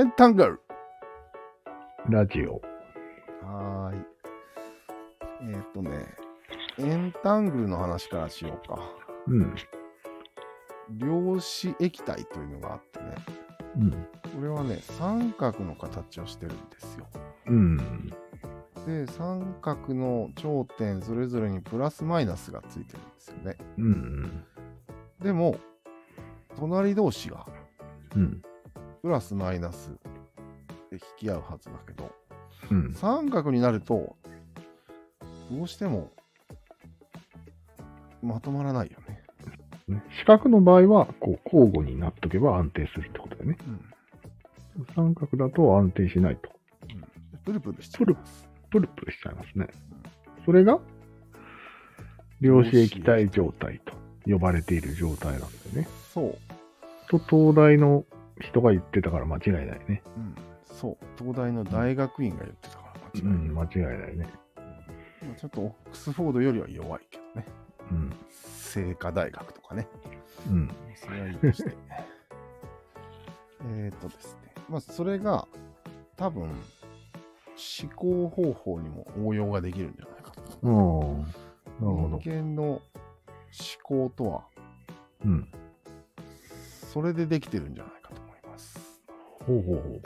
エンタングルラジオ。はーい。えーっとね、エンタングルの話からしようか。うん。量子液体というのがあってね、うん。これはね、三角の形をしてるんですよ。うん。で、三角の頂点それぞれにプラスマイナスがついてるんですよね。うん。でも、隣同士がうん。プラスマイナスで引き合うはずだけど、うん。三角になると、どうしてもまとまらないよね。ね四角の場合は、こう、交互になっとけば安定するってことだよね。うん。三角だと安定しないと。プルプルしちゃいます。プルプルしちゃいますね。それが、量子液体状態と呼ばれている状態なんだよね。そう。と、東大の人が言ってたから間違いないね。うん。そう。東大の大学院が言ってたから間違いない。うん、間違いないね。まあちょっとオックスフォードよりは弱いけどね。うん。清華大学とかね。うん。それはいいとして。えっとですね。まあ、それが、多分、思考方法にも応用ができるんじゃないかと。ああ、なるほど。人間の思考とは、うん。それでできてるんじゃないほうほうほ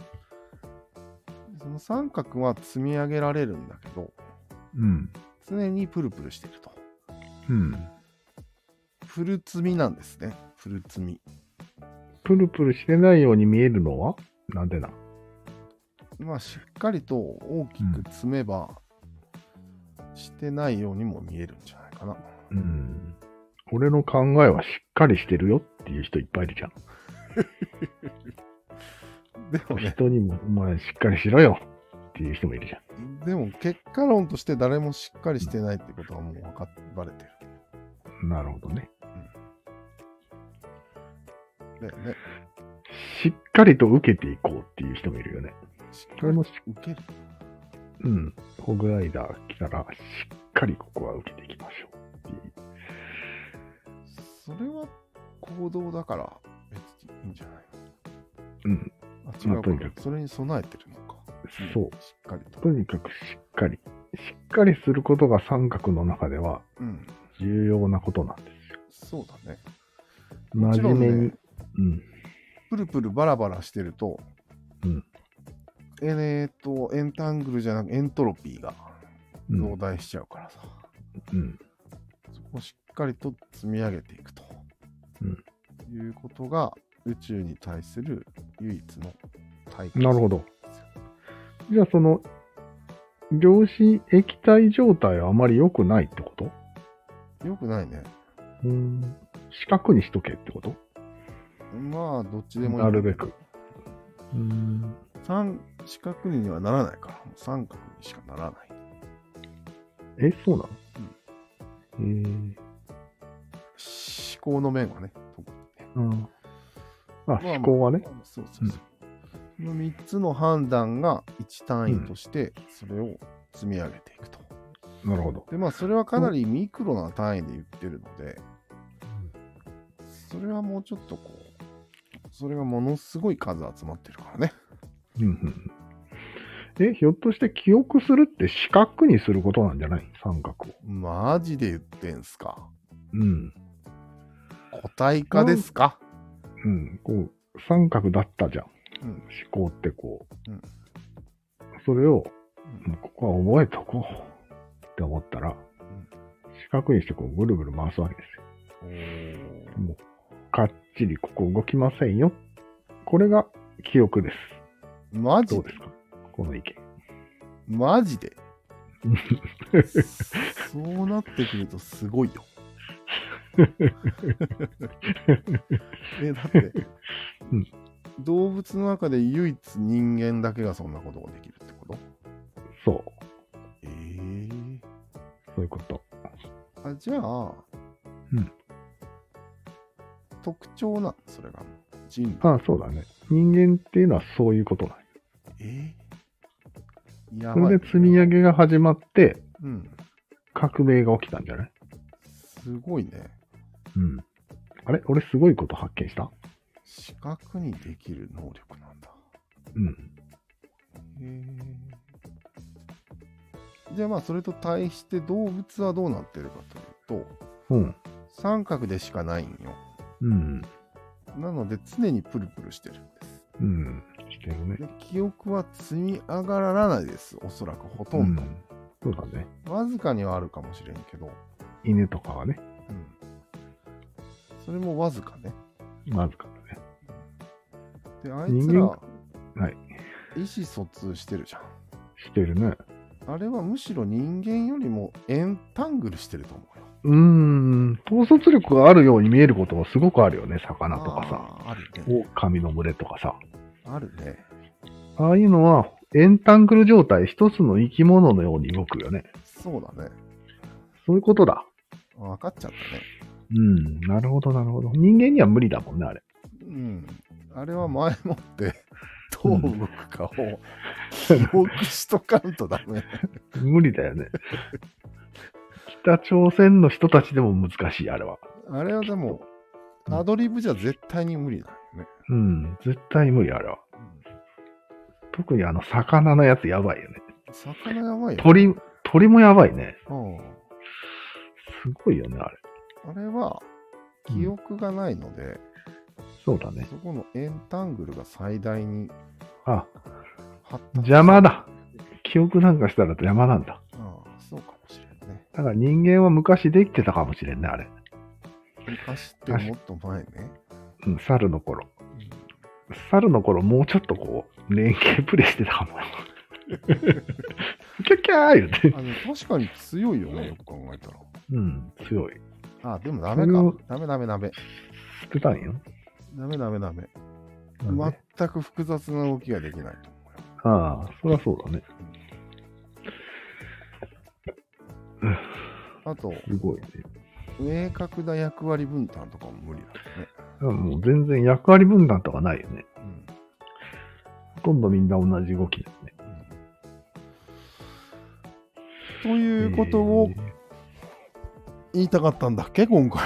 その三角は積み上げられるんだけど、う。うん。常にプルプルしてると。うん。プル積みなんですね。プル積み。プルプルしてないように見えるのは？なんでなまあ、しっかりと大きく積めば、してないようにも見えるんじゃないかな。うん。俺の考えはしっかりしてるよっていう人いっぱいいるじゃん。でもね、人にも、お前しっかりしろよっていう人もいるじゃん。でも結果論として誰もしっかりしてないってことはもう分かっバレてる。なるほどね。だよね。しっかりと受けていこうっていう人もいるよね。しっかりもし受ける。うん。ホグライダー来たら、しっかりここは受けていきましょうっていう。それは行動だから別にいいんじゃないうん。違うかまあとにかくそれに備えてるのか。そうしっかりと。とにかくしっかり。しっかりすることが三角の中ではうん。重要なことなんですよ。そうだね。真面目に。ねうん。プルプルバラバラしてると、うん。えーっと、エンタングルじゃなくエントロピーがうん増大しちゃうからさ。うん。そこをしっかりと積み上げていくと、うんいうことが宇宙に対する唯一の対抗なるほど。じゃあその、量子液体状態はあまり良くないってこと？よくないね。うーん。四角にしとけってこと？まあ、どっちでもいい。なるべく。うーん。三四角にはならないから、三角にしかならない。え、そうなの？え思考の面はね、特にね。まあ思考はね。そうそうそう。この3つの判断が1単位として、それを積み上げていくと。なるほど。で、まあ、それはかなりミクロな単位で言ってるので、それはもうちょっとこう、それがものすごい数集まってるからね。うんうんえ、ひょっとして記憶するって四角にすることなんじゃない？三角を。マジで言ってんすかうん。個体化ですか？うん。こう、三角だったじゃん。うん。思考ってこう。うんそれを、うんここは覚えとこうって思ったら、四角にしてこうぐるぐる回すわけですよ。もう、かっちりここ動きませんよ。これが記憶です。マジで？どうですか？この意見。マジで？そうなってくるとすごいよ。え、だって、うん動物の中で唯一人間だけがそんなことができるってこと？そう。ええそういうこと。あ、じゃあ、うん特徴なん？それが。人類。ああ、そうだね。人間っていうのはそういうことなんよええやばいそれで積み上げが始まって、うん。革命が起きたんじゃない？すごいね。うん。あれ？俺すごいこと発見した？視覚にできる能力なんだ。うん。じゃあまあそれと対して動物はどうなってるかというとうん。三角でしかないんようん。なので常にプルプルしてるんですうん。してるね。で記憶は積み上がらないですおそらくほとんど、うんそうだね。わずかにはあるかもしれんけど、犬とかはね、うん、それもわずかねまずかだね。であいつらはい。意思疎通してるじゃんしてるね。あれはむしろ人間よりもエンタングルしてると思うようーん。統率力があるように見えることはすごくあるよね。魚とかさ。あーあるね狼の群れとかさ。あるねああいうのは、エンタングル状態、一つの生き物のように動くよね。そうだねそういうことだ。分かっちゃったねうん。なるほど、なるほど。人間には無理だもんね、あれ。うんあれは前もってどう動くかを記憶しとかんとダメ。無理だよね。北朝鮮の人たちでも難しい、あれは。あれはでも、アドリブじゃ絶対に無理だよね。うん。絶対無理、あれは。特にあの、魚のやつやばいよね。魚やばいよ。鳥、鳥もやばいね。うんすごいよね、あれ。あれは記憶がないので、そうだね。そこのエンタングルが最大にあ、邪魔だ。記憶なんかしたら邪魔なんだ。ああそうかもしれんね。だから人間は昔できてたかもしれんね、あれ。昔ってもっと前ね。うん、猿の頃。猿の頃もうちょっとこう、連携プレイしてたかも。キャッキャー言って。確かに強いよね、よく考えたら。うん、強い。あ、でもダメそれをか。ダメダメダメ。捨てたんよ。ダメダメダメ。なんで？全く複雑な動きができない。ああ、そりゃそうだね。あと、すごいね。明確な役割分担とかも無理だよね。もう全然役割分担とかないよね。うんほとんどみんな同じ動きだよね。ということを言いたかったんだっけ、今回。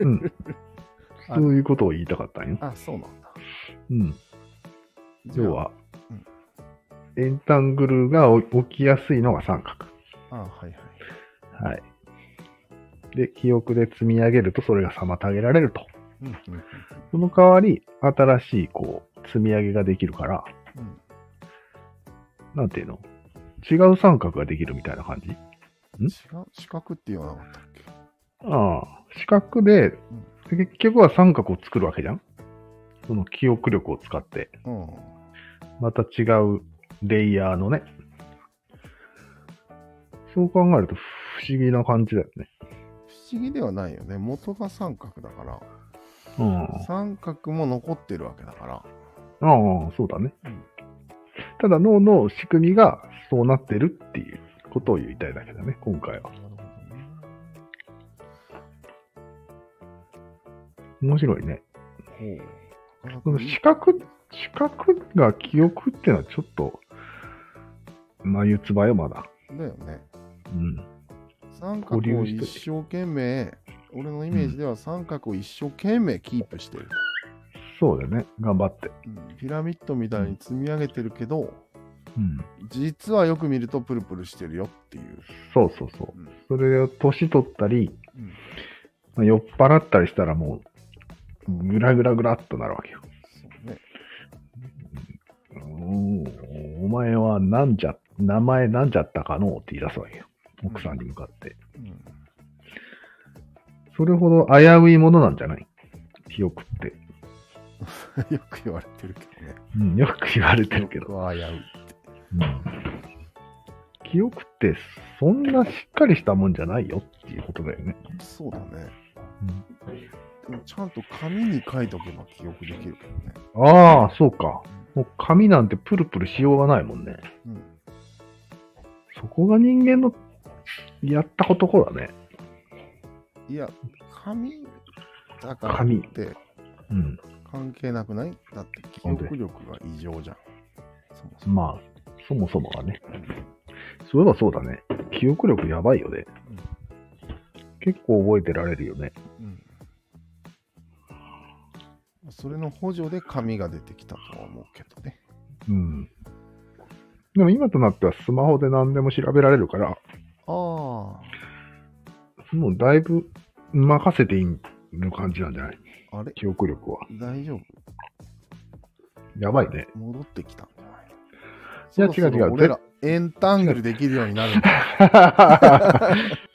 えーうん。そういうことを言いたかったんよ。あ、そうなんだ。うん。要は、エンタングルが起きやすいのが三角。あ、はいはい。はい。で、記憶で積み上げるとそれが妨げられると。うんうんその代わり、新しい、こう、積み上げができるから、うんうんなんていうの？違う三角ができるみたいな感じ？違う四角って言わなかったっけ？ああ、四角で、結局は三角を作るわけじゃん？その記憶力を使って、うん。また違うレイヤーのね。そう考えると不思議な感じだよね。不思議ではないよね。元が三角だから、うん。あ三角も残ってるわけだから。あ、そうだね。うんただ脳の仕組みがそうなってるっていうことを言いたいだけだね、今回は。面白いね。ほう。なかこのなかいい四角、四角が記憶っていうのはちょっと、眉唾よ、まだ。だよね。うん。三角を一生懸命、俺のイメージでは三角を一生懸命キープしてる。そうだよね。頑張って。うんピラミッドみたいに積み上げてるけど、うん。実はよく見るとプルプルしてるよっていう。そうそうそう。うんそれを年取ったり、うんまあ酔っ払ったりしたらもう、ぐらぐらぐらっとなるわけよ。そうね。おお前はなんじゃ、名前なんじゃったかのって言い出すわけよ。奥さんに向かって。うんそれほど危ういものなんじゃない記憶って。よく言われてるけどね。うん、よく言われてるけど。危うい記憶ってそんなしっかりしたもんじゃないよっていうことだよね。そうだね。でもちゃんと紙に書いとけば記憶できるけどね。ああ、そうか。もう紙なんてプルプルしようがないもんね。うん。そこが人間のやったことこだね。いや、紙だから紙ってうん。関係なくない？だって記憶力が異常じゃん。そもそも。まあ、そもそもがね。そういえばそうだね。記憶力やばいよね。結構覚えてられるよね。うん。それの補助で紙が出てきたとは思うけどね。うん。でも今となってはスマホで何でも調べられるから、ああ。もうだいぶ任せていいの感じなんじゃない？あれ？記憶力は。大丈夫やばいね。戻ってきたいいや違う違う俺らエンタングルできるようになるんだ。